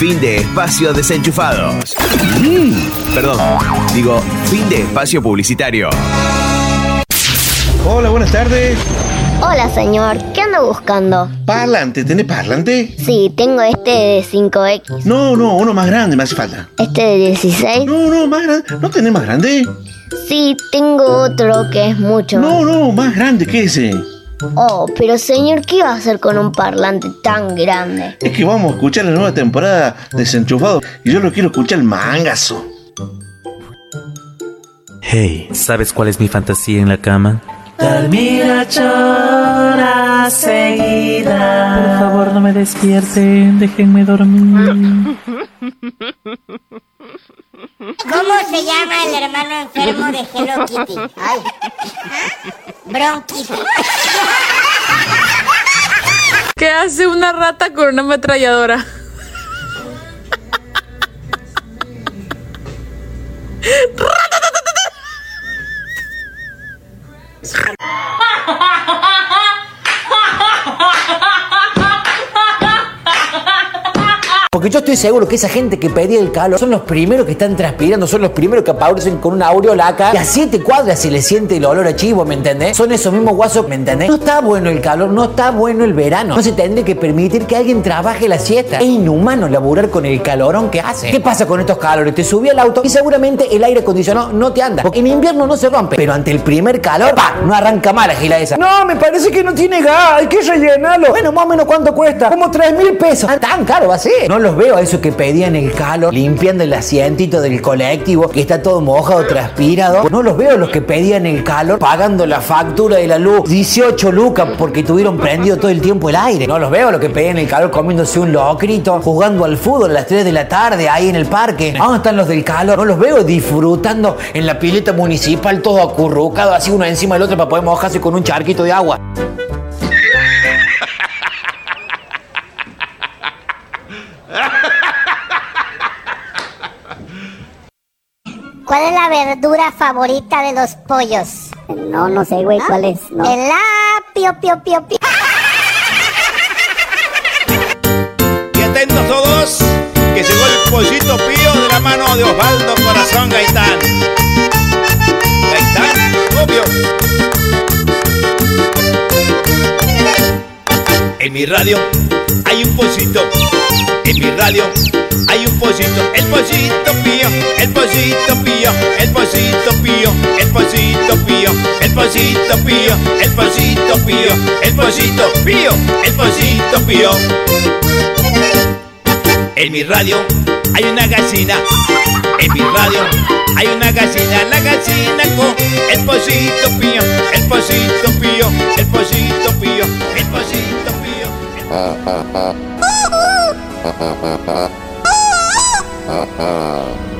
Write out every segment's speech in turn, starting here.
Fin de espacio desenchufados. Perdón, digo, fin de espacio publicitario. Hola, buenas tardes. Hola, señor. ¿Qué anda buscando? Parlante, ¿tenés parlante? Sí, tengo este de 5X. No, no, uno más grande me hace falta. Este de 16. No, no, más grande. ¿No tenés más grande? Sí, tengo otro que es mucho No, no, más grande que ese. Oh, pero señor, ¿qué va a hacer con un parlante tan grande? Es que vamos a escuchar la nueva temporada de Desenchufado y yo lo quiero escuchar el mangazo. Hey, ¿sabes cuál es mi fantasía en la cama? Dormir ocho horas seguidas. Por favor, no me despierten, déjenme dormir. ¿Cómo se llama el hermano enfermo de Hello Kitty? Ay. Bronquitis. ¿Qué hace una rata con una ametralladora? Porque yo estoy seguro que esa gente que pedía el calor son los primeros que están transpirando, son los primeros que aparecen con una aureola acá y a siete cuadras se le siente el olor a chivo, ¿me entendés? Son esos mismos guasos, ¿me entendés? No está bueno el calor, no está bueno el verano. No se tendría que permitir que alguien trabaje la siesta. Es inhumano laburar con el calorón que hace. ¿Qué pasa con estos calores? Te subí al auto y seguramente el aire acondicionado no te anda. Porque en invierno no se rompe. Pero ante el primer calor, ¡pa! No arranca más la gila esa. No, me parece que no tiene gas, hay que rellenarlo. Bueno, más o menos cuánto cuesta. Como 3 mil pesos. Ah, Tan caro va a ser. Los veo a esos que pedían el calor, limpiando el asientito del colectivo, que está todo mojado, transpirado. No los veo a los que pedían el calor, pagando la factura de la luz, 18 lucas porque tuvieron prendido todo el tiempo el aire. No los veo a los que pedían el calor comiéndose un locrito, jugando al fútbol a las 3 de la tarde ahí en el parque. ¿Dónde están los del calor? No los veo disfrutando en la pileta municipal, todo acurrucado, así uno encima del otro para poder mojarse con un charquito de agua. ¿Cuál es la verdura favorita de los pollos? No, no sé, güey, ¿cuál es? No. El apio, pio, pio, pio. Y atentos todos, que llegó el pollito pío de la mano de Osvaldo Corazón Gaitán. Gaitán, obvio. En mi radio hay un pollito. En mi radio hay un pollito. El pollito pío, el pollito pío, el pollito pío, el pollito pío, el pollito pío, el pollito pío, el pollito pío, el pollito pío. En mi radio hay una gallina. En mi radio hay una gallina. La gallina con el pollito pío, el pollito pío, el pollito pío, el pollito pío. Ha ha ha ha. Ha ha.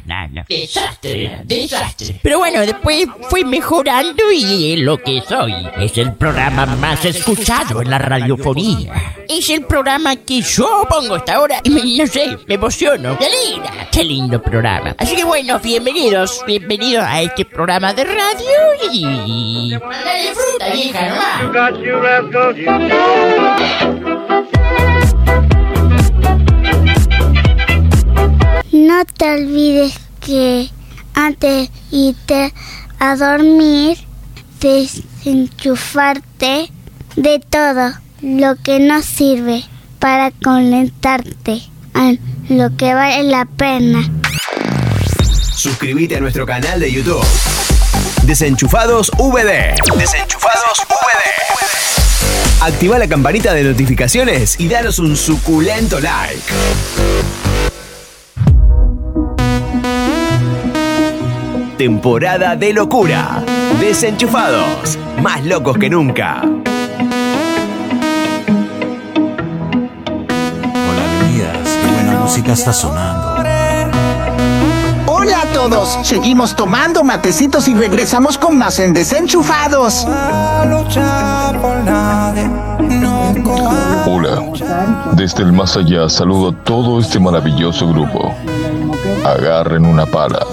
Desastre, desastre. Pero bueno, después fui mejorando y lo que soy. Es el programa más escuchado en la radiofonía. Es el programa que yo pongo hasta ahora y me, no sé, me emociono. ¡Qué linda! ¡Qué lindo programa! Así que bueno, bienvenidos, bienvenidos a este programa de radio y... ¡Dale fruta, vieja, nomás! No te olvides que antes de irte a dormir, desenchufarte de todo lo que no sirve para conectarte a lo que vale la pena. Suscríbete a nuestro canal de YouTube. Desenchufados VD. Desenchufados VD. Activa la campanita de notificaciones y danos un suculento like. Temporada de locura. Desenchufados. Más locos que nunca. Hola, Elías. Qué buena música está sonando. Hola a todos, seguimos tomando matecitos y regresamos con más en Desenchufados. Hola, desde el más allá saludo a todo este maravilloso grupo. Agarren una pala.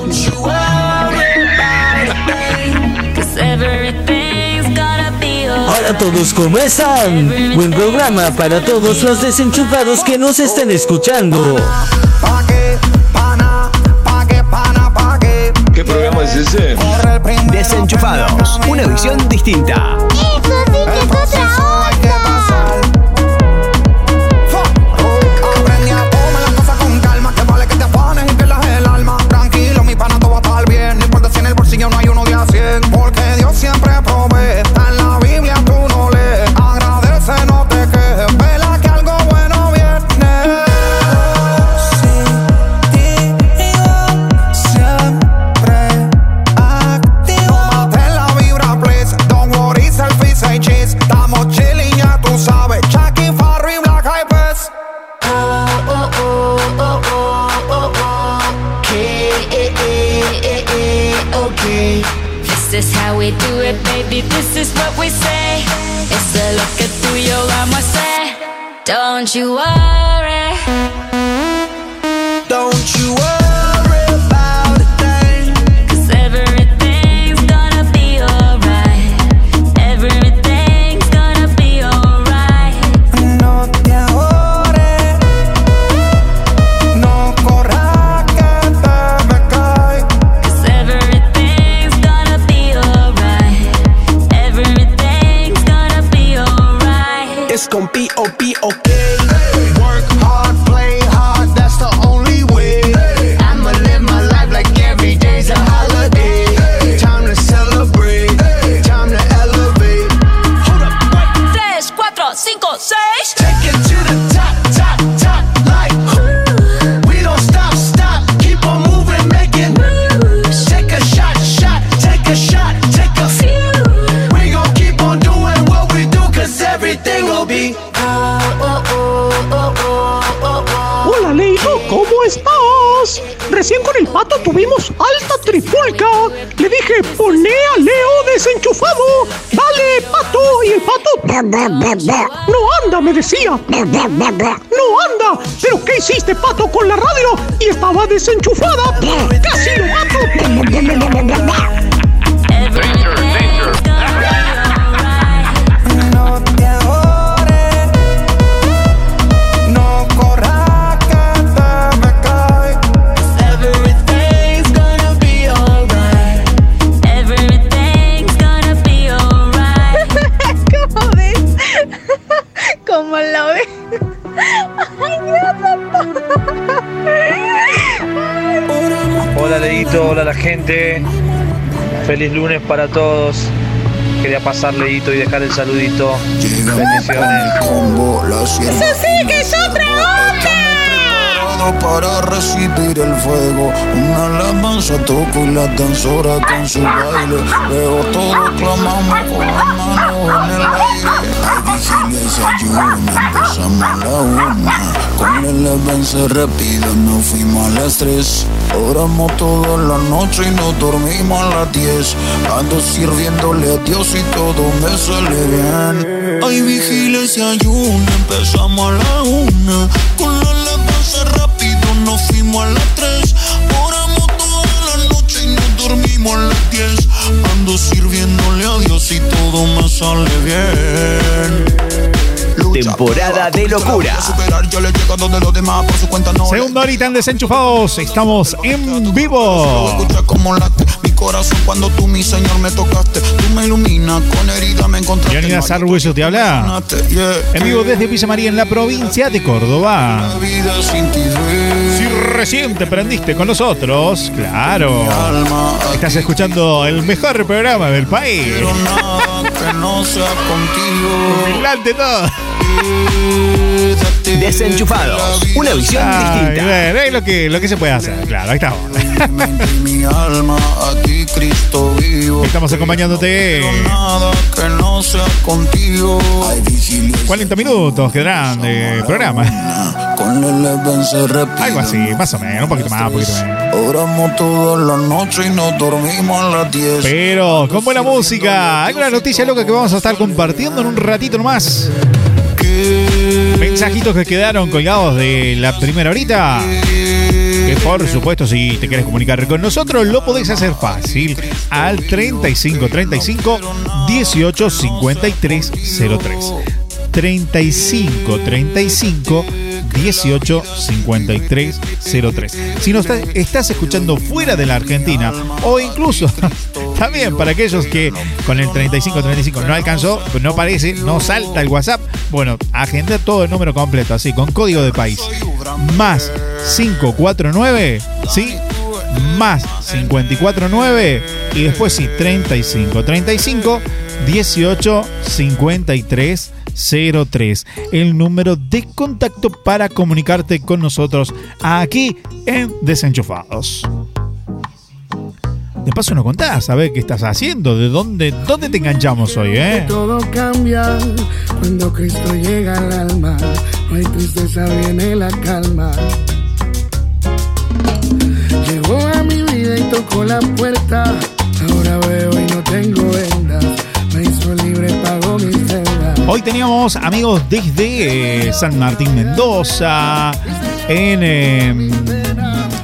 Hola a todos, ¿cómo están? Buen programa para todos los desenchufados que nos estén escuchando. ¿Qué programa es ese? Desenchufados. Una visión distinta. you up. No anda, me decía. No anda. ¿Pero qué hiciste, pato, con la radio? Y estaba desenchufada. Casi lo mato. Leito, hola la gente. Feliz lunes para todos. Quería pasar Leito y dejar el saludito. Bendiciones. ¡Eso sí que es otra onda! para recibir el fuego. Una alabanza toco y la danzora con su baile. Veo todo clamamos con las manos en el aire. Hay vigilia y se ayuna, empezamos a la una. Con el avance rápido nos fuimos a las tres. Oramos toda la noche y nos dormimos a las diez. Ando sirviéndole a Dios y todo me sale bien. Hay vigilia y se ayuna, empezamos a la una. Con la alabanza rápido nos fuimos a las tres. Oramos toda la noche y nos dormimos a las diez. Ando sirviéndole a Dios y todo me sale bien. Temporada de locura. Segunda horita en Desenchufados. Estamos en vivo. Cuando tú, mi señor, me tocaste. Tú me iluminas, con herida me encontraste. Leonidas Arguello te habla. En vivo desde Villa María en la provincia de Córdoba. Si recién te prendiste con nosotros, claro. Estás escuchando el mejor programa del país. que no sea contigo. Todo. Desenchufados. Una visión Ay, distinta. bueno, es lo que, lo que se puede hacer. Claro, ahí estamos. Estamos acompañándote. Nada que no sea contigo. Hay vigilia y 40 minutos quedarán de programa. Algo así, más o menos, un poquito más, un poquito menos. Oramos toda la noche y nos dormimos a las 10. Pero con buena música. Hay una noticia loca que vamos a estar compartiendo en un ratito nomás. Mensajitos que quedaron colgados de la primera horita. Que por supuesto, si te quieres comunicar con nosotros, lo podés hacer fácil al 35 35 18 53 03. 35 35 18 53 03. Si nos estás, escuchando fuera de la Argentina o incluso también para aquellos que con el 35 35 no alcanzó, no aparece, no salta el WhatsApp, bueno, agenda todo el número completo, así, con código de país. Más 549, ¿sí? Más 549 y después sí, 35 35 18 53 03, el número de contacto para comunicarte con nosotros aquí en Desenchufados. De paso no contás, a ver qué estás haciendo, de dónde, dónde te enganchamos hoy, ¿eh? Todo cambia cuando Cristo llega al alma. No hay tristeza, viene la calma. Llegó a mi vida y tocó la puerta. Ahora veo y no tengo vendas. Me hizo libre, pagó mis deudas. Hoy teníamos amigos desde eh, San Martín Mendoza, en... eh,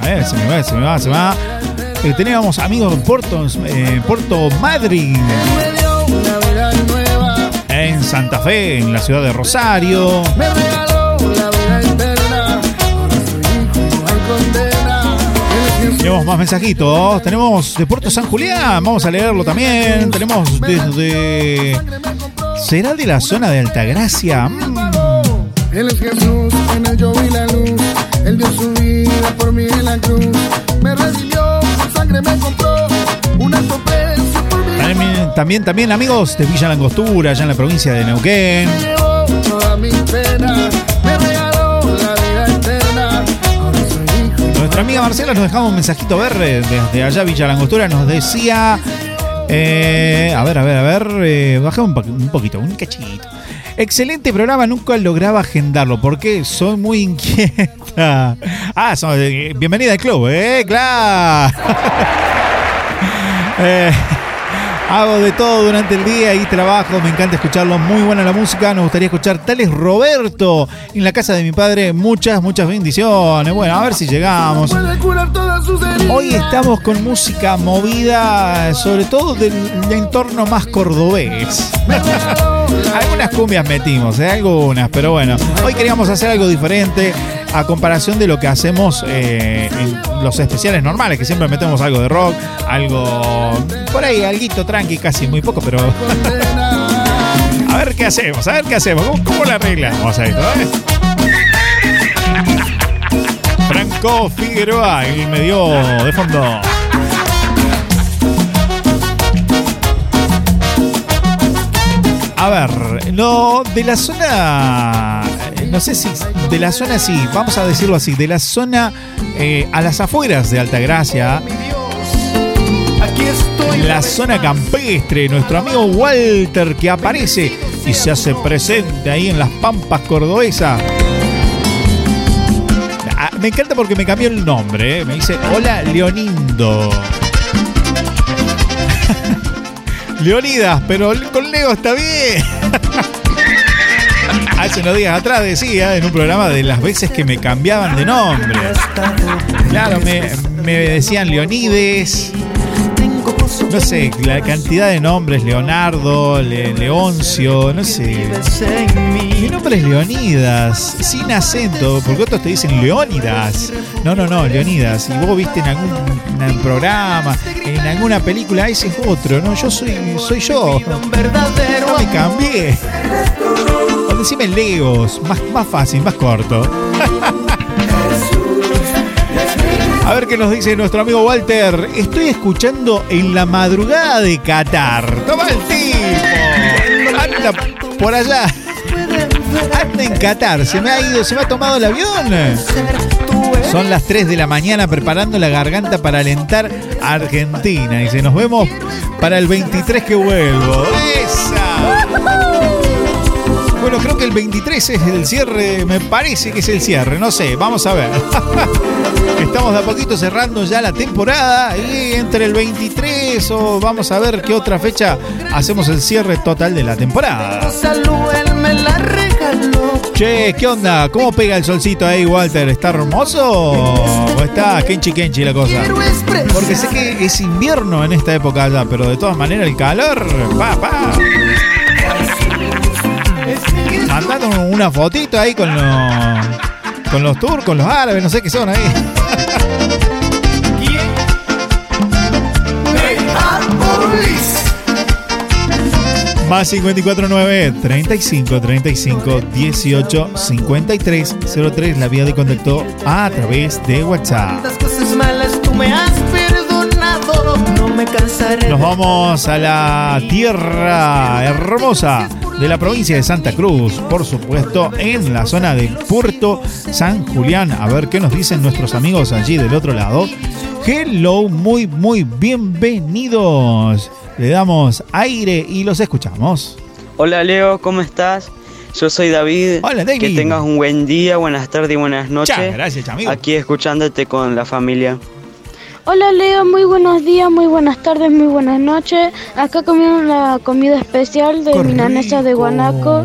a ver, se me va, se me va, se me va. Eh, teníamos amigos en Puerto, eh, nueva. en Santa Fe, en la ciudad de Rosario. Tenemos más mensajitos. Tenemos de Puerto San Julián. Vamos a leerlo también. Tenemos desde. ¿Será de la zona de Altagracia? Mm, Él es Jesús, en él yo vi la luz. Él dio su vida por mí en la cruz. Me me compró. También, también, también, amigos de Villa Langostura, allá en la provincia de Neuquén. Nuestra amiga Marcela nos dejaba un mensajito verde desde allá, Villa Langostura. Nos decía. eh, a ver, a ver, a ver. Eh, un poquito, un cachito. Excelente programa, nunca lograba agendarlo porque soy muy inquieta. Ah, so- eh, bienvenida al club, ¿eh? ¡Claro! Eh, hago de todo durante el día y trabajo, me encanta escucharlo, muy buena la música, nos gustaría escuchar tales Roberto en la casa de mi padre, muchas, muchas bendiciones. Bueno, a ver si llegamos. Hoy estamos con música movida, sobre todo del, del entorno más cordobés. algunas cumbias metimos, ¿eh? algunas, pero bueno, hoy queríamos hacer algo diferente a comparación de lo que hacemos eh, en los especiales normales, que siempre metemos algo de rock, algo por ahí, alguito tranqui, casi muy poco, pero a ver qué hacemos, a ver qué hacemos, cómo, cómo la arreglamos a esto, ¿eh? Franco Figueroa, el medio de fondo. A ver, no, de la zona. no sé si de la zona, sí, vamos a decirlo así, de la zona eh, a las afueras de Altagracia, la zona campestre, nuestro amigo Walter que aparece y se hace presente ahí en las pampas cordobesas. Ah, Me encanta porque me cambió el nombre, ¿eh? me dice, hola Leonindo. Leonidas, pero con Leo está bien. Hace unos días atrás decía en un programa de las veces que me cambiaban de nombre. Claro, me decían Leonides. No sé, la cantidad de nombres, Leonardo, Le- Leoncio, no sé. Mi nombre es Leonidas, sin acento, porque otros te dicen Leónidas. No, no, no, Leonidas. Y vos viste en algún programa, en alguna película, ese es otro, no, yo soy, soy yo. No me cambié. O decime Legos, más, más fácil, más corto. A ver qué nos dice nuestro amigo Walter. Estoy escuchando en la madrugada de Qatar. Toma el tipo. Anda por allá. Anda en Qatar. Se me ha ido, se me ha tomado el avión. Son las 3 de la mañana preparando la garganta para alentar a Argentina. Dice, nos vemos para el 23 que vuelvo. ¡Esa! Bueno, creo que el 23 es el cierre, me parece que es el cierre, no sé, vamos a ver. Estamos de a poquito cerrando ya la temporada y entre el 23 o vamos a ver qué otra fecha hacemos el cierre total de la temporada. Che, ¿qué onda? ¿Cómo pega el solcito ahí, Walter? ¿Está hermoso o está kenchi kenchi la cosa? Porque sé que es invierno en esta época allá, pero de todas maneras el calor, pa, pa. Mandando una fotito ahí con los, con los turcos, los árabes, no sé qué son ahí. Más 549 35 35 18 53 03 la vía de contacto a través de WhatsApp. Nos vamos a la tierra hermosa de la provincia de Santa Cruz, por supuesto, en la zona de Puerto San Julián. A ver qué nos dicen nuestros amigos allí del otro lado. Hello, muy, muy bienvenidos. Le damos aire y los escuchamos. Hola Leo, ¿cómo estás? Yo soy David. Hola, David. Que tengas un buen día, buenas tardes y buenas noches. Chao, gracias, amigo. Aquí escuchándote con la familia. Hola Leo, muy buenos días, muy buenas tardes, muy buenas noches. Acá comimos la comida especial de milanesa de guanaco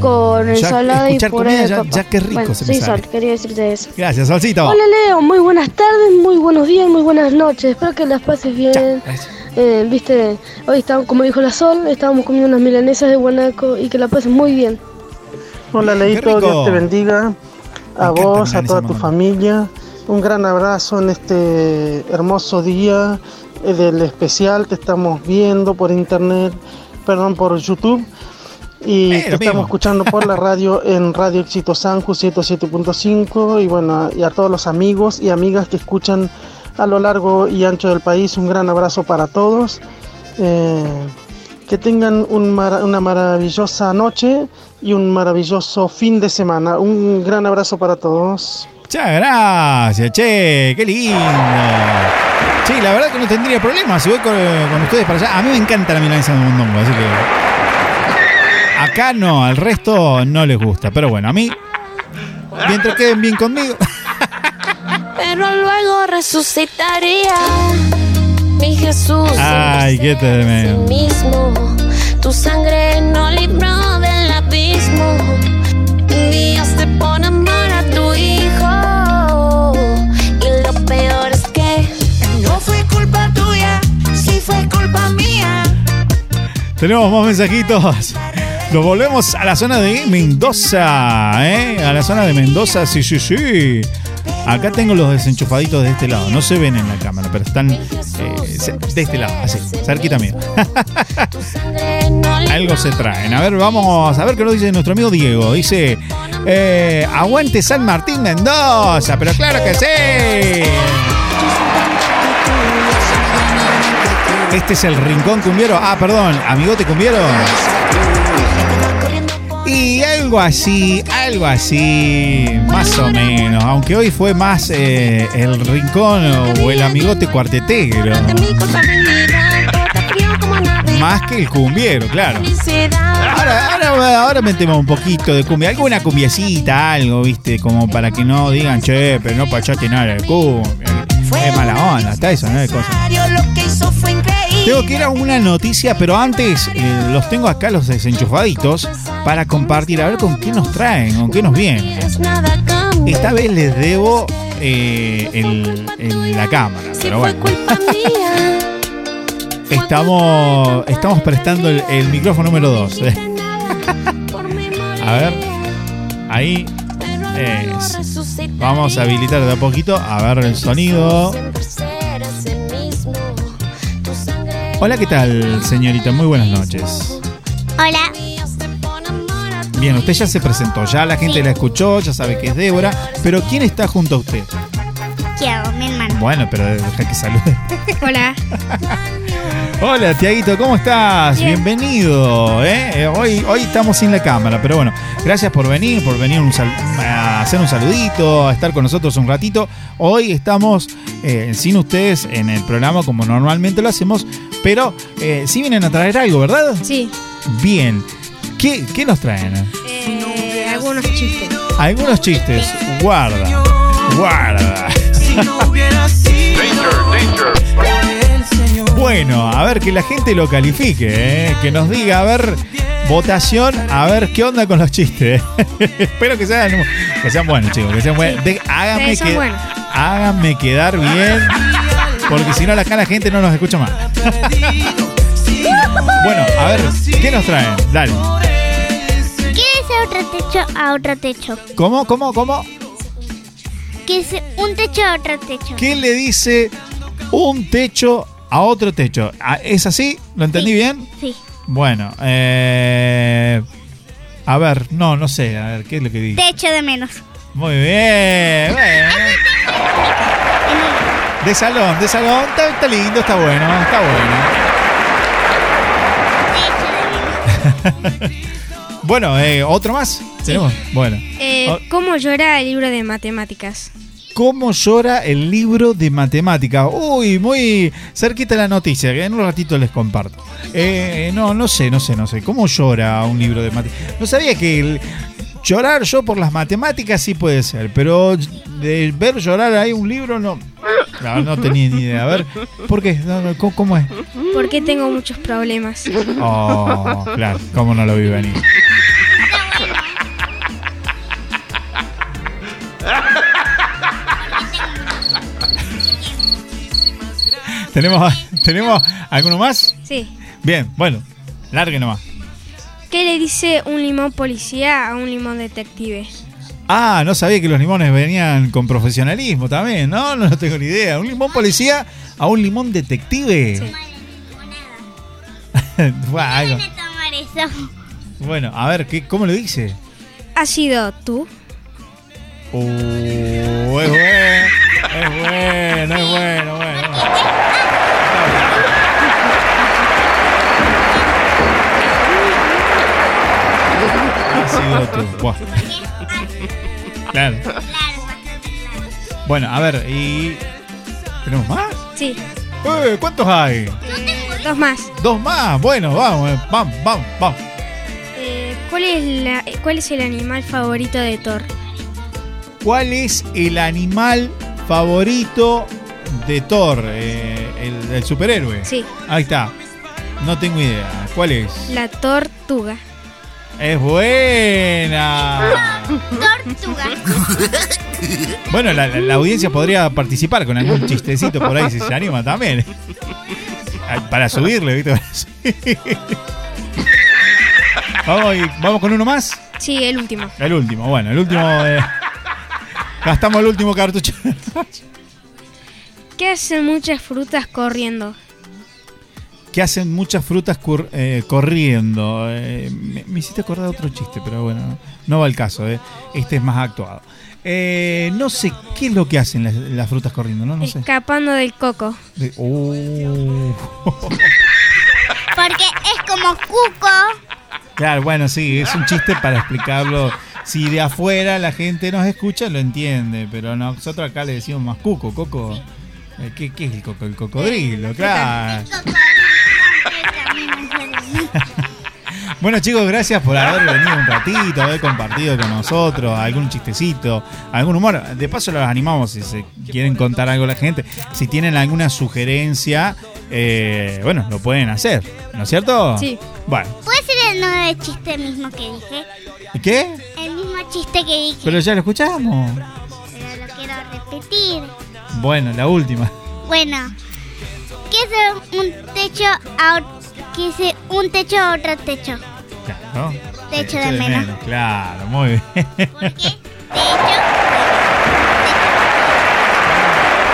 con Ya ensalada y puré comida de ya- papa. ya qué rico Bueno, se me sí, sale. Sol, quería decirte eso. Gracias, Salsito. Hola Leo, muy buenas tardes, muy buenos días, muy buenas noches. Espero que las pases bien. Eh, Viste, hoy estamos, como dijo la Sol, estábamos comiendo unas milanesas de guanaco y que la pasen muy bien. Hola Leito. Dios te bendiga. A vos, a toda tu familia. Un gran abrazo en este hermoso día del especial. Te estamos viendo por internet, perdón, por YouTube. Y te estamos escuchando por la radio en Radio Éxito Sanju 107.5. Y bueno, y a todos los amigos y amigas que escuchan a lo largo y ancho del país, un gran abrazo para todos. Eh, que tengan un una maravillosa noche y un maravilloso fin de semana. Un gran abrazo para todos. Muchas gracias, che, qué lindo. Sí, la verdad que no tendría problema si voy con, con ustedes para allá. A mí me encanta la milanesa de mondongo, así que. Acá no, al resto no les gusta. Pero bueno, a mí, mientras queden bien conmigo. Pero luego resucitaría mi Jesús Ay, qué tremendo. mismo. Tu sangre no libró del abismo. Tenemos más mensajitos. Nos volvemos a la zona de Mendoza, ¿eh? A la zona de Mendoza, sí, sí, sí. Acá tengo los desenchufaditos de este lado. No se ven en la cámara, pero están eh, de este lado, así, cerquita mío. Algo se traen. A ver, vamos a ver qué nos dice nuestro amigo Diego. Dice, eh, aguante San Martín Mendoza, pero claro que sí. Este es el Rincón Cumbiero. Ah, perdón, amigote Cumbiero. Y algo así, algo así, más o menos. Aunque hoy fue más eh, el rincón o el amigote cuartetero. Más que el cumbiero, claro. Ahora, ahora, ahora metemos un poquito de cumbia. Alguna cumbiecita, algo, viste, como para que no digan, che, pero no pachaste nada de cumbia. Es mala onda, está eso, no es cosa. Tengo que ir a una noticia, pero antes eh, los tengo acá, los desenchufaditos, para compartir, a ver con qué nos traen, con qué nos vienen. Esta vez les debo eh, el- la cámara, pero bueno. Estamos, estamos prestando el, el micrófono número 2. A ver, ahí es. Vamos a habilitar de a poquito, a ver el sonido. Hola, ¿qué tal, señorita? Muy buenas noches. Hola, Bien, usted ya se presentó, ya la gente la escuchó, ya sabe que es Débora, pero ¿quién está junto a usted? quiero mi hermano. Bueno, pero deja que salude. Hola. Hola, Tiaguito, ¿cómo estás? Bien. Bienvenido. ¿eh? Eh, Hoy, hoy estamos sin la cámara, pero bueno, gracias por venir, por venir un sal- a hacer un saludito, a estar con nosotros un ratito. Hoy estamos eh, sin ustedes en el programa como normalmente lo hacemos, pero eh, sí vienen a traer algo, ¿verdad? Sí, Bien. ¿Qué, qué nos traen? eh, algunos chistes. Algunos chistes. Guarda. Guarda. Bueno, a ver que la gente lo califique, ¿eh? que nos diga, a ver, votación, a ver qué onda con los chistes. Espero que sean, que sean buenos, chicos, que sean buenos. De- háganme, Sí, que- buenos. háganme quedar bien, porque si no, acá la gente no nos escucha más. bueno, a ver, ¿qué nos traen? Dale. ¿Qué dice otro techo a otro techo? ¿Cómo, cómo, cómo? ¿Qué dice un techo a otro techo? ¿Qué le dice un techo a otro techo? Ah, ¿Es así? ¿Lo entendí bien? Sí. Bueno, eh, a ver, no, no sé, a ver, ¿qué es lo que dice? Techo de menos. Muy bien, bueno. De salón, de salón, está, está lindo, está bueno, está bueno. bueno, eh, ¿otro más? ¿Tenemos? Bueno. Eh, Oh. ¿Cómo llora el libro de matemáticas? ¿Cómo llora el libro de matemáticas? Uy, muy cerquita la noticia, que en un ratito les comparto. Eh, no, no sé, no sé, no sé. ¿Cómo llora un libro de matemáticas? No sabía que el- llorar yo por las matemáticas sí puede ser, pero de ver llorar ahí un libro no. No, no tenía ni idea. A ver, ¿por qué? ¿cómo, cómo es? Porque tengo muchos problemas. Oh, claro, cómo no lo vi venir. ¿Tenemos, ¿Tenemos alguno más? Sí. Bien, bueno, largue nomás. ¿Qué le dice un limón policía a un limón detective? Ah, no sabía que los limones venían con profesionalismo también, ¿no? No, tengo ni idea. ¿Un limón policía a un limón detective? Tomar eso. Bueno, a ver, ¿qué, ¿cómo lo dice? ¿Has sido tú? Uh, es bueno, es bueno, es bueno, bueno. Tú. Buah. Claro. Bueno, a ver, y. ¿Tenemos más? Sí. Eh, ¿Cuántos hay? Dos más. Dos más. Bueno, vamos, eh, vamos, vamos, vamos. Eh, ¿cuál, es la- ¿Cuál es el animal favorito de Thor? ¿Cuál es el animal favorito de Thor? Eh, el, el superhéroe. Sí. Ahí está. No tengo idea. ¿Cuál es? La tortuga. Es buena. Tortuga. Bueno, la, la- la audiencia podría participar con algún chistecito por ahí si se anima también. Para subirle, ¿viste? Para. Vamos, y- vamos con uno más. Sí, el último. El último, bueno, el último. eh, gastamos el último cartucho. ¿Qué hacen muchas frutas corriendo? Que hacen muchas frutas cur- eh, corriendo. Eh, me, me hiciste acordar de otro chiste, pero bueno, no va al caso. eh. Este es más actuado. Eh, no sé qué es lo que hacen las, las frutas corriendo, ¿no? No sé. Escapando del coco. De- oh. Porque es como cuco. Claro, bueno, sí, es un chiste para explicarlo. Si de afuera la gente nos escucha, lo entiende, pero nosotros acá le decimos más cuco, coco. ¿Qué, qué es el coco? El cocodrilo, claro. Bueno chicos, gracias por haber venido un ratito, haber compartido con nosotros algún chistecito, algún humor. De paso los animamos si se quieren contar algo a la gente. Si tienen alguna sugerencia, eh, bueno, lo pueden hacer, ¿no es cierto? Sí. Bueno, ¿Puede ser el del chiste mismo que dije? ¿qué? El mismo chiste que dije. Pero ya lo escuchamos. Pero lo quiero repetir. Bueno, la última. Bueno, ¿qué es un techo ¿Qué es un techo a otro techo? Claro. Techo de menos. Claro, muy bien.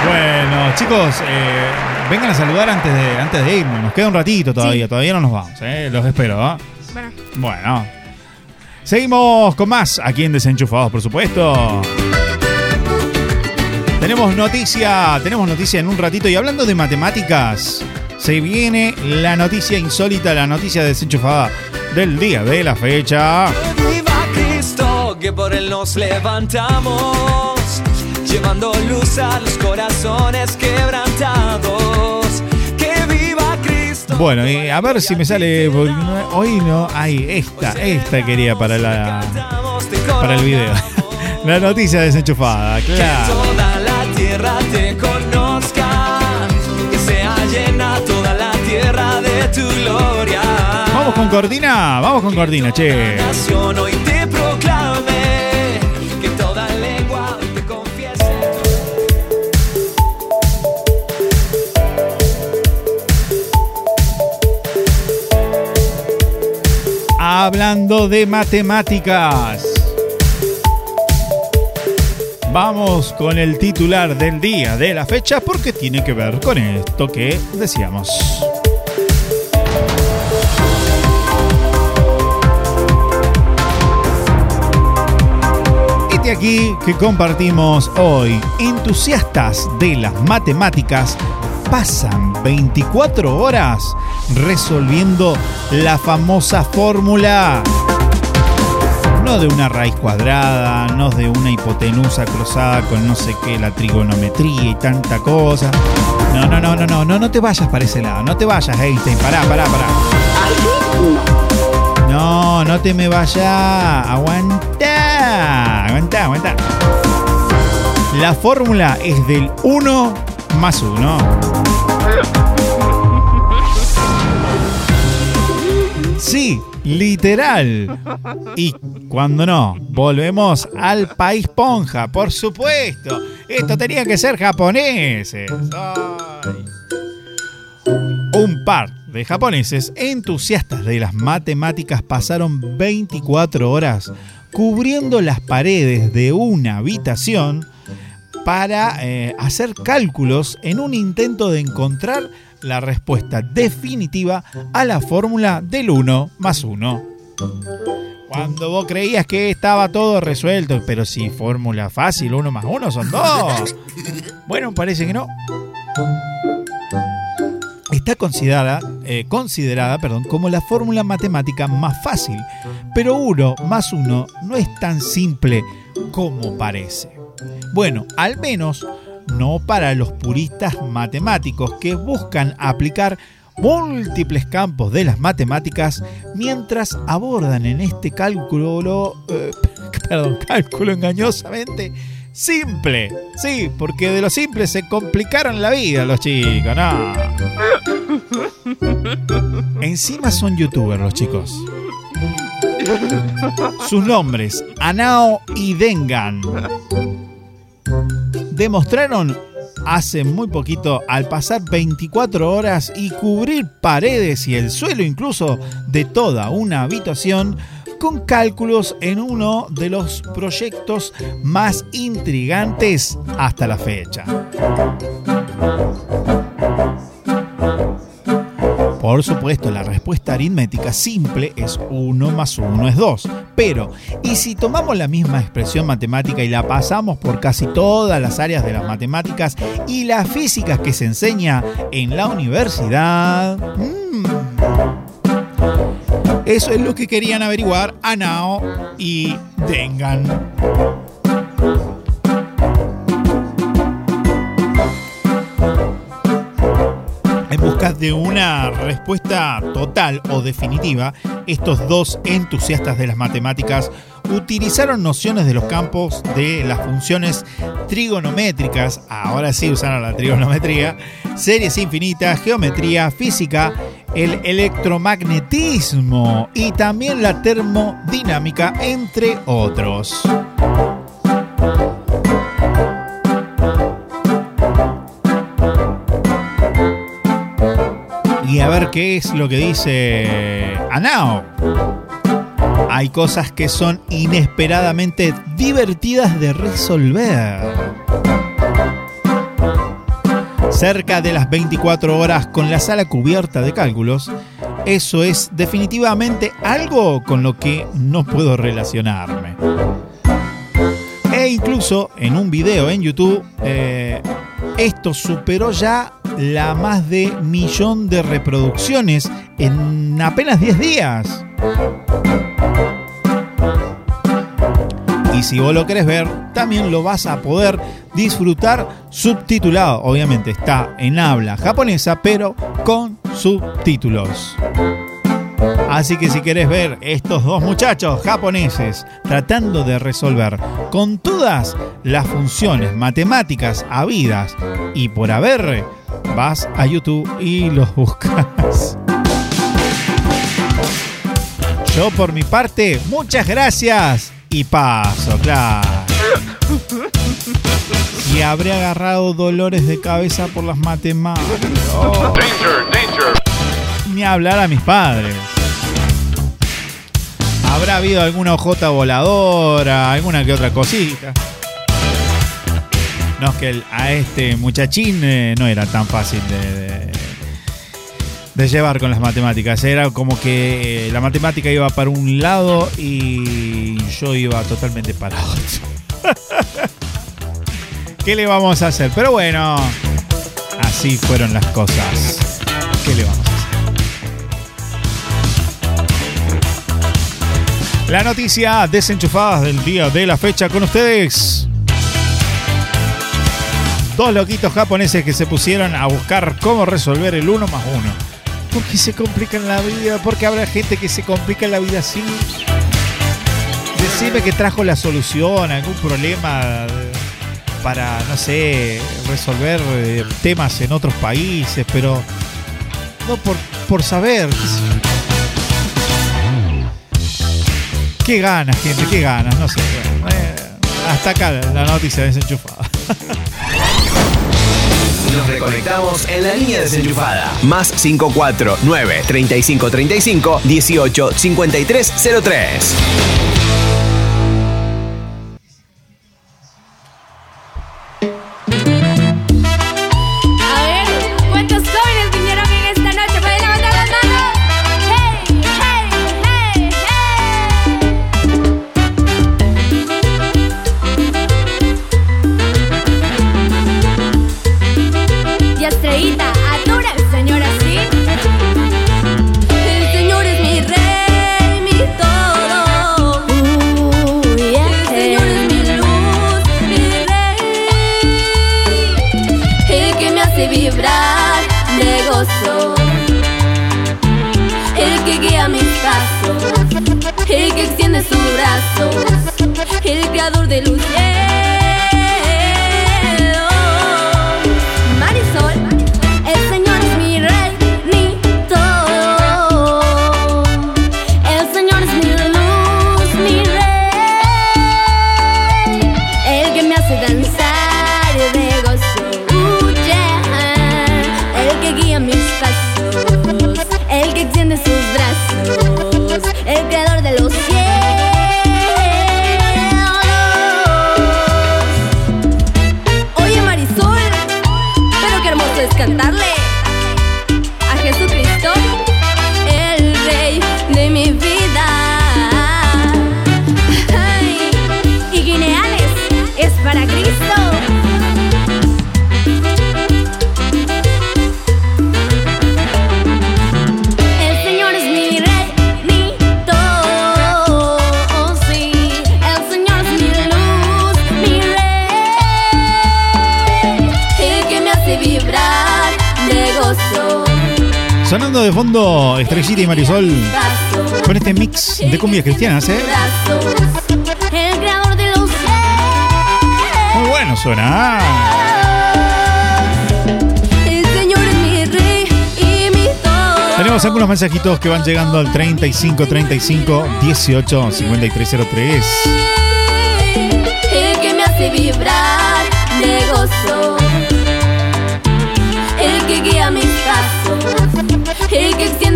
Bueno, chicos, eh, vengan a saludar antes de, antes de irnos. Nos queda un ratito todavía, todavía no nos vamos, eh, los espero. ¿ah? Bueno. Bueno, seguimos con más aquí en Desenchufados, por supuesto. Tenemos noticia, tenemos noticia en un ratito y hablando de matemáticas, se viene la noticia insólita, la noticia desenchufada del día de la fecha. Viva Cristo, que por él nos levantamos, llevando luz a los corazones quebrantados. Que viva Cristo. Bueno, y a ver si me sale. Hoy no. Ay, esta, esta quería para la. Para el video. La noticia desenchufada, claro. Toda la tierra te tu gloria. Vamos con Cortina, vamos con Cortina, che. Nación hoy te proclame, que toda lengua hoy te confiese. Hablando de matemáticas. Vamos con el titular del día de la fecha porque tiene que ver con esto que decíamos. Aquí que compartimos hoy, entusiastas de las matemáticas pasan 24 horas resolviendo la famosa fórmula. No de una raíz cuadrada, no de una hipotenusa cruzada con no sé qué, la trigonometría y tanta cosa. No, no, no, no, no, no, no te vayas para ese lado, no te vayas, Einstein, pará, pará, pará. No, no te me vayas. Aguanta. La fórmula es del 1 más 1. Sí, literal. Y cuando no, volvemos al país ponja, por supuesto. Esto tenía que ser japoneses. Un par de japoneses entusiastas de las matemáticas pasaron 24 horas cubriendo las paredes de una habitación para eh, hacer cálculos en un intento de encontrar la respuesta definitiva a la fórmula del 1 más 1. Cuando vos creías que estaba todo resuelto, pero si fórmula fácil, 1 más 1 son 2. Bueno, parece que no. Está considerada, eh, considerada perdón, como la fórmula matemática más fácil, pero 1 más 1 no es tan simple como parece. Bueno, al menos no para los puristas matemáticos que buscan aplicar múltiples campos de las matemáticas mientras abordan en este cálculo, eh, perdón, cálculo engañosamente simple. Sí, porque de lo simple se complicaron la vida los chicos, no. Encima son youtubers los chicos. Sus nombres, Anao y Dengan. Demostraron hace muy poquito al pasar 24 horas y cubrir paredes y el suelo incluso de toda una habitación con cálculos en uno de los proyectos más intrigantes hasta la fecha. Por supuesto, la respuesta aritmética simple es 1 más 1 es 2. Pero, ¿y si tomamos la misma expresión matemática y la pasamos por casi todas las áreas de las matemáticas y las físicas que se enseña en la universidad? Mm. Eso es lo que querían averiguar Anao y Dengan. De una respuesta total o definitiva, estos dos entusiastas de las matemáticas utilizaron nociones de los campos de las funciones trigonométricas, ahora sí usaron la trigonometría, series infinitas, geometría, física, el electromagnetismo y también la termodinámica, entre otros. A ver qué es lo que dice Anao. Hay cosas que son inesperadamente divertidas de resolver. Cerca de las 24 horas con la sala cubierta de cálculos, eso es definitivamente algo con lo que no puedo relacionarme. E incluso en un video en YouTube, eh, esto superó ya la más de millón de reproducciones en apenas 10 días. Y si vos lo querés ver, también lo vas a poder disfrutar subtitulado. Obviamente está en habla japonesa, pero con subtítulos. Así que si querés ver estos dos muchachos japoneses tratando de resolver con todas las funciones matemáticas habidas y por haber, vas a YouTube y los buscas. Yo por mi parte, muchas gracias y paso, claro. Y habré agarrado dolores de cabeza por las matemáticas. Oh. Ni hablar a mis padres. Habrá habido alguna hojota voladora, alguna que otra cosita. No es que a este muchachín eh, no era tan fácil de, de- de llevar con las matemáticas. Era como que eh, la matemática iba para un lado y yo iba totalmente para otro. ¿Qué le vamos a hacer? Pero bueno, así fueron las cosas. ¿Qué le vamos La noticia desenchufadas del día de la fecha con ustedes. Dos loquitos japoneses que se pusieron a buscar cómo resolver el uno más uno. ¿Por qué se complican la vida? Porque habrá gente que se complica la vida así. Decime que trajo la solución algún problema para, no sé, resolver eh, temas en otros países, pero no por, por saber. Qué ganas, gente, qué ganas, no sé. eh, hasta acá la noticia desenchufada. Nos reconectamos en la línea desenchufada. Más 549 3535 18 5303. Estrellita y Marisol con este mix de cumbias cristianas, ¿eh? Muy bueno suena. Tenemos algunos mensajitos que van llegando al 35 35 18 5303. El que me hace vibrar de gozo.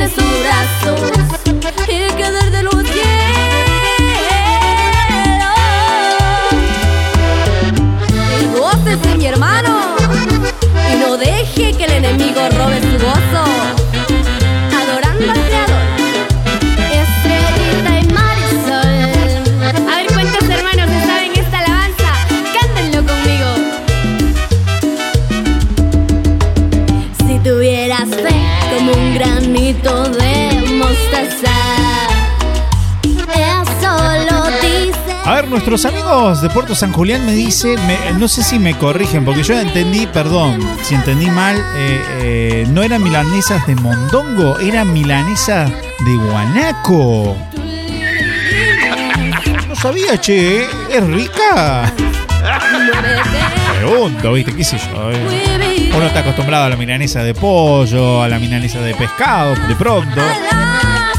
El nuestros amigos de Puerto San Julián me dicen, me- no sé si me corrigen, porque yo entendí, perdón, si entendí mal, eh, eh, no eran milanesas de mondongo, eran milanesas de guanaco. No sabía, che, ¿eh? ¿es rica? Pregunto, viste, qué sé yo. Uno está acostumbrado a la milanesa de pollo, a la milanesa de pescado, de pronto.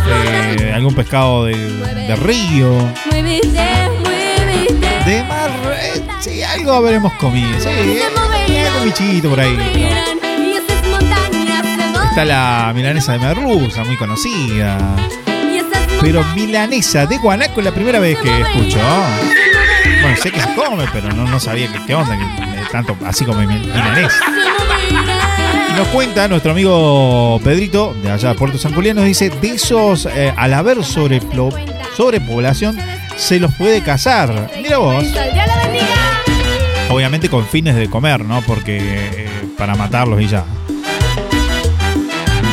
eh, algún pescado de, de río. Algo habremos comido. Sí, eh, algún bichito por ahí. Está la milanesa de merluza, muy conocida. Pero milanesa de guanaco es la primera vez que escucho. Bueno, sé que se come, pero no, no sabía que, qué onda, que tanto así como mi- milanesa. Y nos cuenta nuestro amigo Pedrito, de allá de Puerto San Julián, nos dice, de esos, eh, al haber sobre, sobrepoblación, se los puede cazar. Mira vos. Obviamente con fines de comer, ¿no? Porque eh, para matarlos y ya.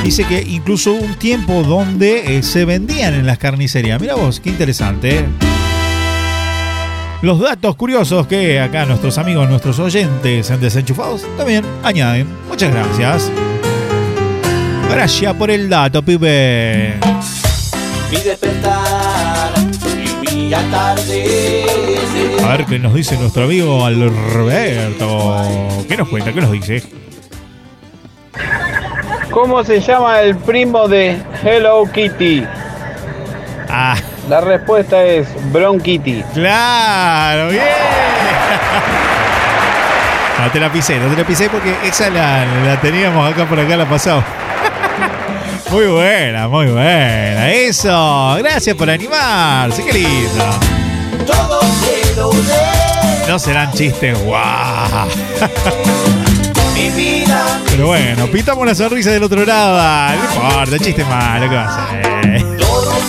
Dice que incluso un tiempo donde eh, se vendían en las carnicerías. Mira vos, qué interesante. ¿eh? Los datos curiosos que acá nuestros amigos, nuestros oyentes en Desenchufados también añaden. Muchas gracias. Gracias por el dato, pibe. Vi despertar A ver qué nos dice nuestro amigo Alberto. ¿Qué nos cuenta? ¿Qué nos dice? ¿Cómo se llama el primo de Hello Kitty? Ah. La respuesta es Bronquitty. Claro, bien. No te la pisé, no te la pisé porque esa la, la teníamos acá por acá la pasado. Muy buena, muy buena. Eso, gracias por animarse, qué lindo. No serán chistes, guau. Pero bueno, pintamos una sonrisa del otro lado. No importa, chiste malo, ¿qué va a hacer?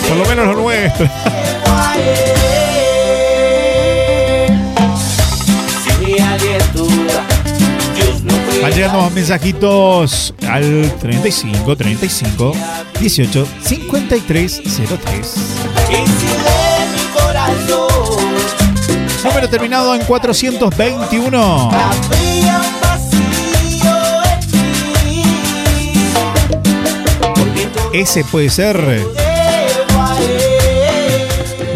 Por lo menos lo nuestro. Van llegando más mensajitos al 35 35 18 53 03. Y si de mi corazón Número terminado en 421. habría un vacío en ti. Ese puede ser.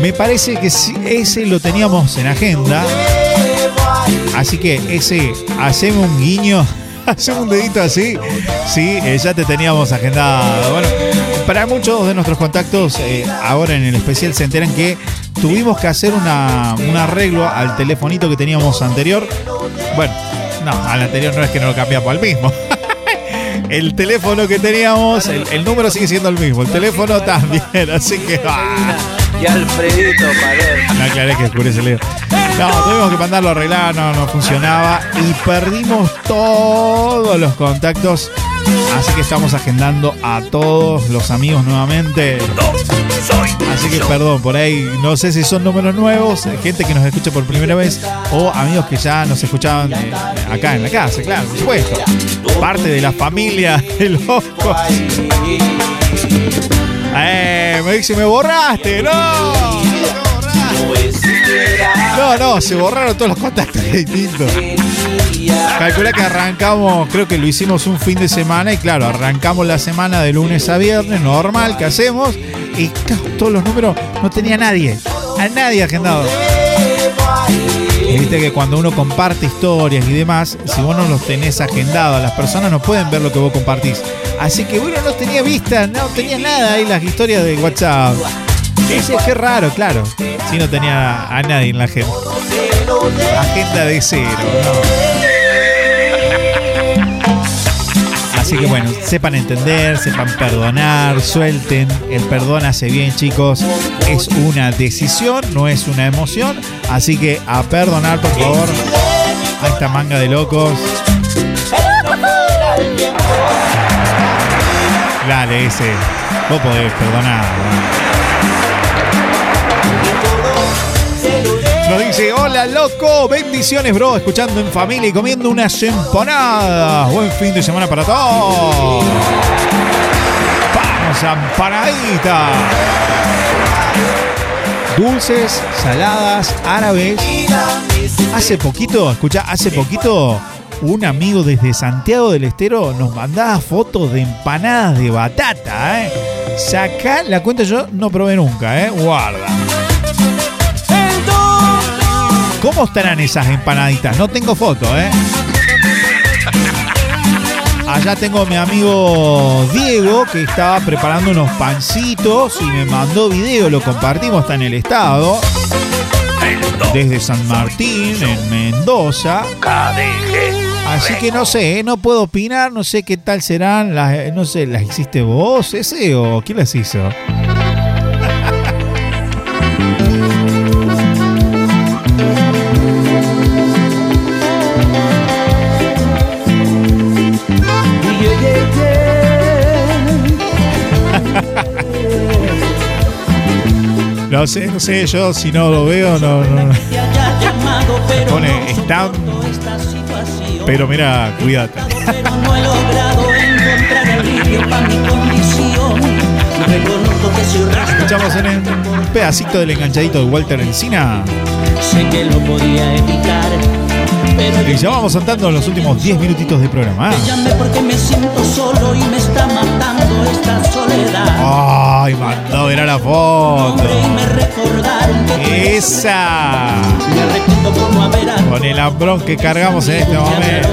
Me parece que ese lo teníamos en agenda. Así que ese, hacemos un guiño. Hacemos un dedito así. Sí, eh, ya te teníamos agendado. Bueno, para muchos de nuestros contactos, eh, ahora en el especial se enteran que tuvimos que hacer una, un arreglo al telefonito que teníamos anterior. Bueno, no, al anterior no es que no lo cambiamos al mismo. El teléfono que teníamos, el, el número sigue siendo el mismo, el teléfono también, así que... ah. Y Alfredito Palermo. No aclaré que oscurece el dedo. No, tuvimos que mandarlo a arreglar, no, no funcionaba y perdimos todos los contactos. Así que estamos agendando a todos los amigos nuevamente. Así que perdón, por ahí no sé si son números nuevos, gente que nos escucha por primera vez o amigos que ya nos escuchaban eh, acá en la casa, claro, por supuesto. Parte de la familia de locos. Eh, me dice, me borraste, no. No, no, se borraron todos los contactos distintos. Calcula que arrancamos, creo que lo hicimos un fin de semana y claro, arrancamos la semana de lunes a viernes, normal, que hacemos, y todos los números no tenía nadie, a nadie agendado. Y viste que cuando uno comparte historias y demás, si vos no los tenés agendados, las personas no pueden ver lo que vos compartís. Así que uno no tenía vista, no tenía nada ahí las historias de WhatsApp. Dice, qué raro, claro. Si no tenía a nadie en la agenda. Agenda de cero. Así que bueno, sepan entender, sepan perdonar, suelten. El perdón hace bien, chicos. Es una decisión, no es una emoción. Así que a perdonar, por favor, a esta manga de locos. Dale, ese. Vos podés perdonar. Nos dice, hola loco, bendiciones bro, escuchando en familia y comiendo unas empanadas. Buen fin de semana para todos. Vamos empanadita. Dulces, saladas, árabes. Hace poquito, escucha, hace poquito un amigo desde Santiago del Estero nos mandaba fotos de empanadas de batata, ¿eh? Sacá la cuenta, yo no probé nunca, ¿eh? Guarda. ¿Cómo estarán esas empanaditas? No tengo foto, ¿eh? Allá tengo a mi amigo Diego que estaba preparando unos pancitos y me mandó video, lo compartimos, está en el estado. Desde San Martín, en Mendoza. Así que no sé, ¿eh? no puedo opinar, no sé qué tal serán eh, no sé, ¿las hiciste vos ese o quién las hizo? No sé, no sé, yo si no lo veo, no. no. Pone, están. Pero mira, cuídate. No he logrado encontrar. Escuchamos en un pedacito del enganchadito de Walter Encina. Sé que lo podía evitar. Pero Y ya vamos saltando los últimos 10 minutitos de programa. te porque me siento solo y me está matando esta soledad. Ay, mandó ver a la foto. Esa. Con el hambrón que cargamos en este momento.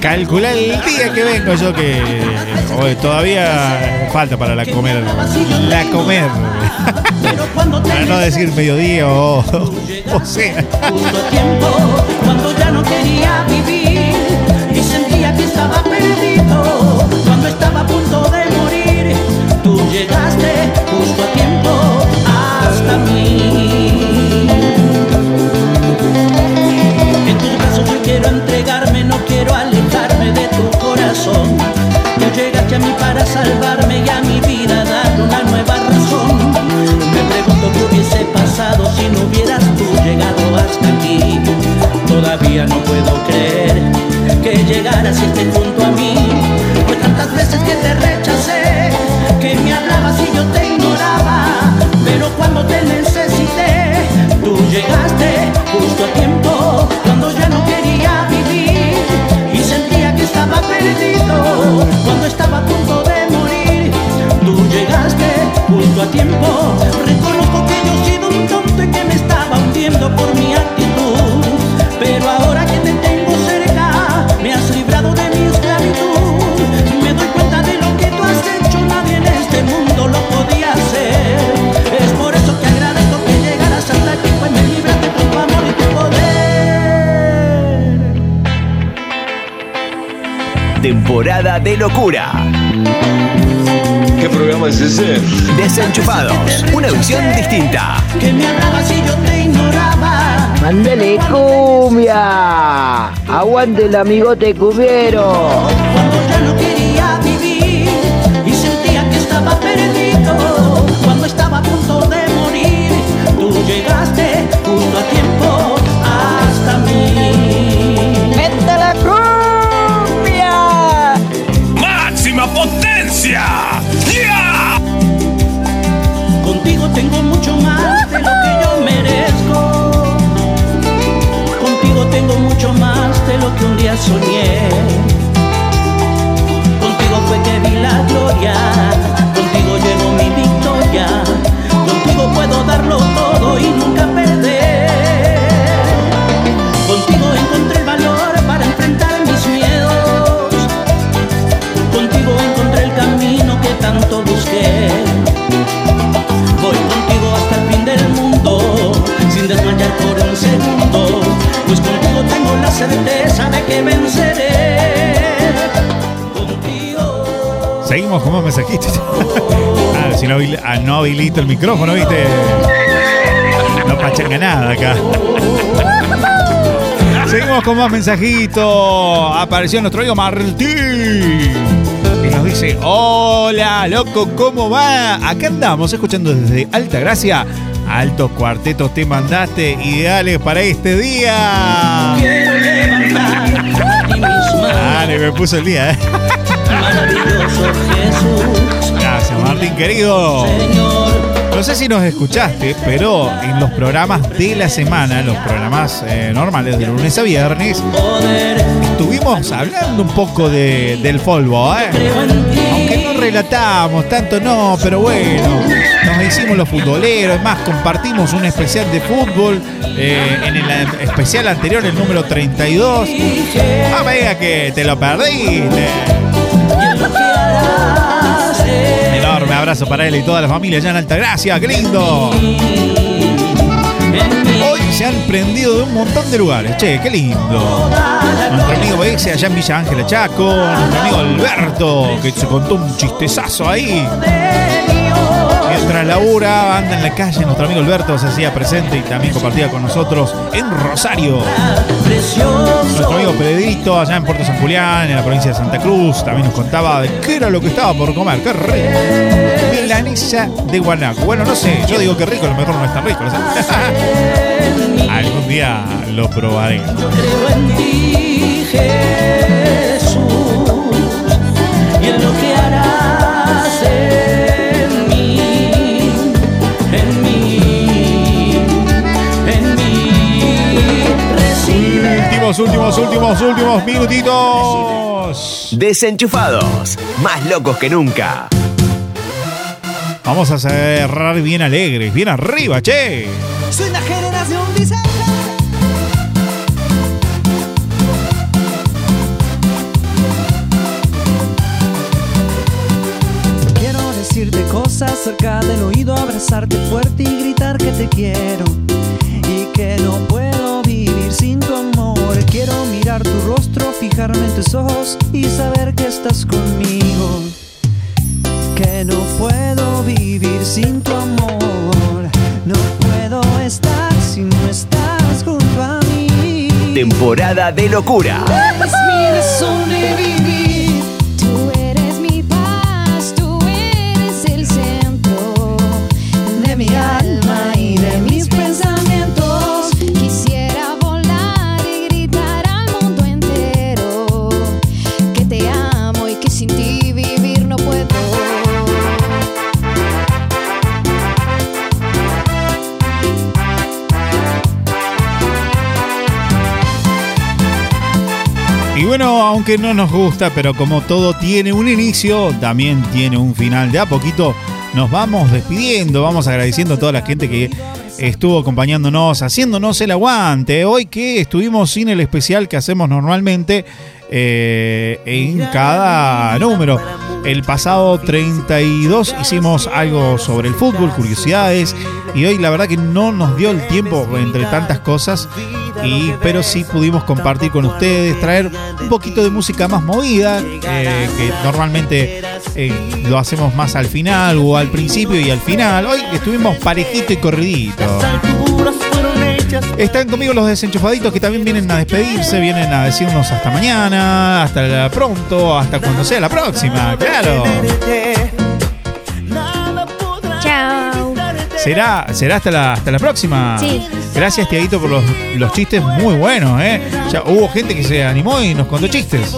Calcular el día que vengo yo que todavía falta para la comer. La comer. Para no decir mediodía o, o cena. justo a tiempo, cuando ya no quería vivir y sentía que estaba perdido, cuando estaba a punto de morir, tú llegaste justo a tiempo hasta mí. En tus brazos yo quiero entregarme, corazón. Tú llegaste a mí para salvarme y a mi vida darle una nueva razón. Me pregunto qué hubiese pasado si no hubieras tú llegado hasta aquí. Todavía no puedo creer que llegaras y estés junto a mí. Fue tantas veces que te rechacé, que me hablabas y yo te ignoraba. Pero cuando te necesité, tú llegaste justo a tiempo, cuando ya no quería estaba. Cuando estaba a punto de morir, tú llegaste justo a tiempo. Reconozco que yo he sido un tonto y que me estaba hundiendo por mi actitud. Temporada de locura. ¿Qué programa es ese? Desenchufados. Una visión distinta. Que me hablabas y yo te ignoraba. Mándale cumbia. Aguante el amigote cubiero. Con más mensajitos. Ah, si no, ah, no habilito el micrófono, ¿viste? No pachanga nada acá. Seguimos con más mensajitos. Apareció nuestro amigo Martín. Y nos dice, hola, loco, ¿cómo va? Acá andamos escuchando desde Alta Gracia. Altos cuartetos te mandaste, ideales para este día. Quiero levantar y mis manos, Dale, me puso el día, ¿eh? Maravilloso Jesús. Gracias, Martín, querido. No sé si nos escuchaste, pero en los programas de la semana, los programas eh, normales de lunes a viernes, estuvimos hablando un poco de, del Folbo, ¿eh? Aunque no relatamos tanto, no, pero bueno, nos hicimos los futboleros, es más, compartimos un especial de fútbol eh, en el especial anterior, el número 32. Ah, me diga que te lo perdiste. Enorme abrazo para él y toda la familia allá en Altagracia, qué lindo. Hoy se han prendido de un montón de lugares, che, qué lindo. Nuestro amigo ese allá en Villa Ángela Chaco, nuestro amigo Alberto, que se contó un chistezazo ahí. Mientras labura, anda en la calle, nuestro amigo Alberto se hacía presente y también compartía con nosotros en Rosario. Nuestro amigo Pedrito, allá en Puerto San Julián, en la provincia de Santa Cruz, también nos contaba de qué era lo que estaba por comer. ¡Qué rico! Milanesa de guanaco. Bueno, no sé, yo digo que rico, a lo mejor no es tan rico. Algún día lo probaré. Creo en ti, Jesús, y en lo que harás Últimos, últimos, últimos, últimos minutitos. Desenchufados, más locos que nunca. Vamos a cerrar bien alegres, bien arriba, che. Soy la generación bizarra. Quiero decirte cosas cerca del oído, abrazarte fuerte y gritar que te quiero. Y que no puedo vivir sin. Quiero mirar tu rostro, fijarme en tus ojos y saber que estás conmigo. Que no puedo vivir sin tu amor. No puedo estar si no estás junto a mí. Temporada de locura. Bueno, aunque no nos gusta, pero como todo tiene un inicio, también tiene un final. De a poquito nos vamos despidiendo, vamos agradeciendo a toda la gente que estuvo acompañándonos, haciéndonos el aguante. Hoy que estuvimos sin el especial que hacemos normalmente eh, en cada número. El pasado 32 hicimos algo sobre el fútbol, curiosidades, y hoy la verdad que no nos dio el tiempo entre tantas cosas, y, pero sí pudimos compartir con ustedes, traer un poquito de música más movida, eh, que normalmente eh, lo hacemos más al final o al principio y al final. Hoy estuvimos parejito y corridito. Están conmigo los desenchufaditos que también vienen a despedirse, vienen a decirnos hasta mañana, hasta pronto, hasta cuando sea la próxima, claro. ¿Será, será hasta, la, hasta la próxima? Sí. Gracias, Tiaguito, por los, los chistes muy buenos, ¿eh? Ya hubo gente que se animó y nos contó chistes.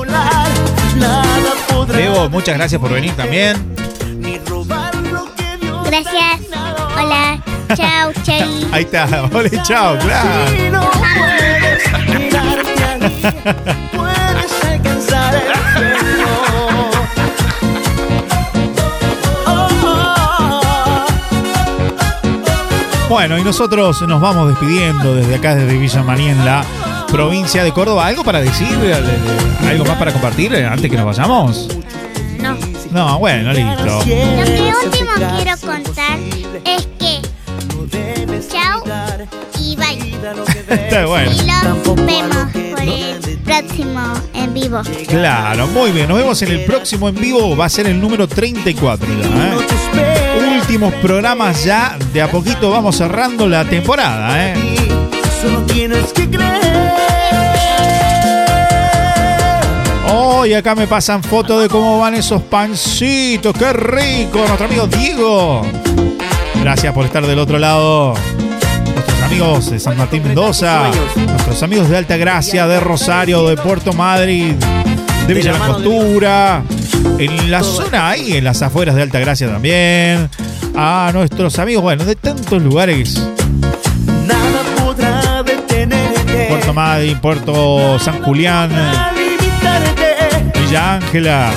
Diego, muchas gracias por venir también. Gracias. Hola. Chao, Chai. Ahí está, hola, chao, claro. Bueno, y nosotros nos vamos despidiendo desde acá, desde Villa María, en la provincia de Córdoba. ¿Algo para decir? ¿Algo más para compartir eh, antes que nos vayamos? No. No, bueno, listo. Lo que último quiero contar es que chao y bye. Está bueno. Y los vemos por el próximo en vivo. Claro, muy bien. Nos vemos en el próximo en vivo. Va a ser el número 34 ya. ¿eh? Últimos programas ya. De a poquito vamos cerrando la temporada. ¿eh? Solo tienes que creer. Oh, y acá me pasan fotos de cómo van esos pancitos. ¡Qué rico! Nuestro amigo Diego. Gracias por estar del otro lado. Nuestros amigos de San Martín Mendoza. Nuestros amigos de Alta Gracia, de Rosario, de Puerto Madrid, de Villa La Costura. En la zona ahí, en las afueras de Alta Gracia también. A nuestros amigos, bueno, de tantos lugares. Nada podrá detenerte. Puerto Madrid, Puerto San Julián, Villa Ángela.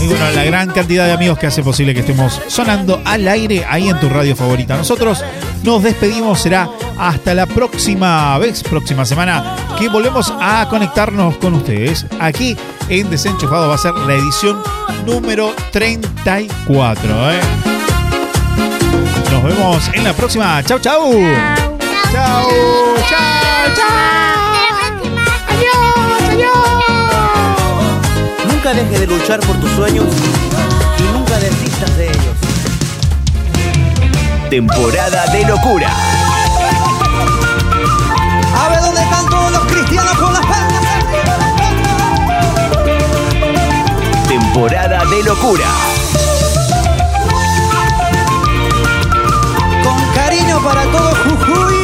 Y bueno, la gran cantidad de amigos que hace posible que estemos sonando al aire ahí en tu radio favorita. Nosotros nos despedimos, será hasta la próxima vez, próxima semana, que volvemos a conectarnos con ustedes. Aquí en Desenchufado va a ser la edición número 34. ¿eh? Nos vemos en la próxima. Chau, chau. Chau, chau, Adiós, adiós. Nunca dejes de luchar por tus sueños y nunca desistas de ellos. Temporada de locura. A ver dónde están todos los cristianos con las palmas. Temporada de locura. Con cariño para todos Jujuy.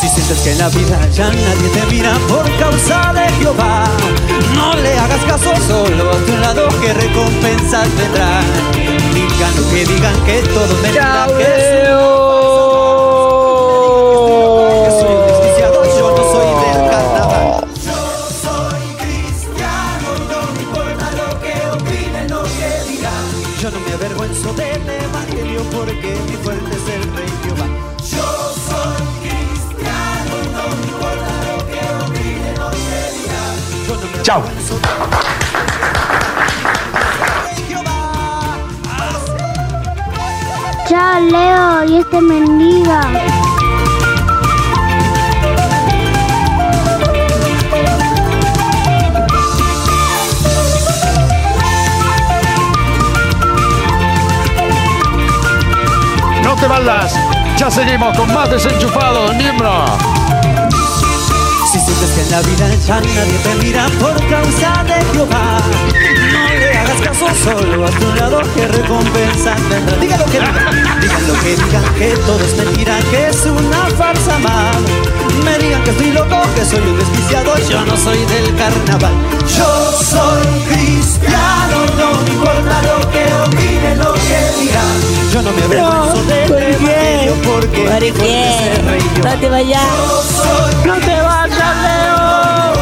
Si sientes que en la vida ya nadie te mira por causa de Jehová, no le hagas caso solo a tu lado que recompensas vendrán. Digan lo que digan que todo me dirán gozo del Evangelio, porque mi fuerte es el Rey Jehová. Yo soy cristiano, no me importa lo que opinen o digan. Yo no me Chao. Chao, Leo, y este te bendiga. 7. Ya seguimos con más desenchufados, miembro. Si sientes que en la vida ya nadie te mira por causa de Jehová hagas caso solo a tu lado que recompensa. Digan lo que digan, digan lo que digan, que todo es mentira, que es una farsa más. Me digan que estoy loco, que soy un desquiciado, yo no soy del carnaval. Yo soy cristiano, no me importa lo que opinen, lo que digan. Yo no me avergüenzo del evangelio porque. No te vayas. No te vayas, Leo.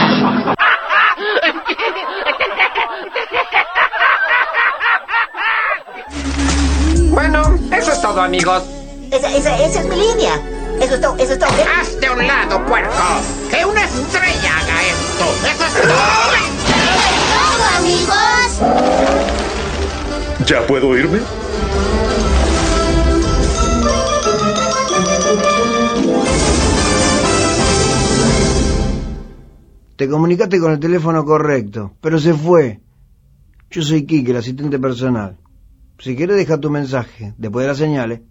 Todo, amigos. Esa, esa, esa es mi línea. Eso es todo, eso es todo. ¿eh? Hazte a un lado, puerco. Que una estrella haga esto. Eso es todo. ¡Todo, amigos! ¿Ya puedo irme? Te comunicaste con el teléfono correcto, pero se fue. Yo soy Kike, el asistente personal. Si quieres deja tu mensaje después de las señales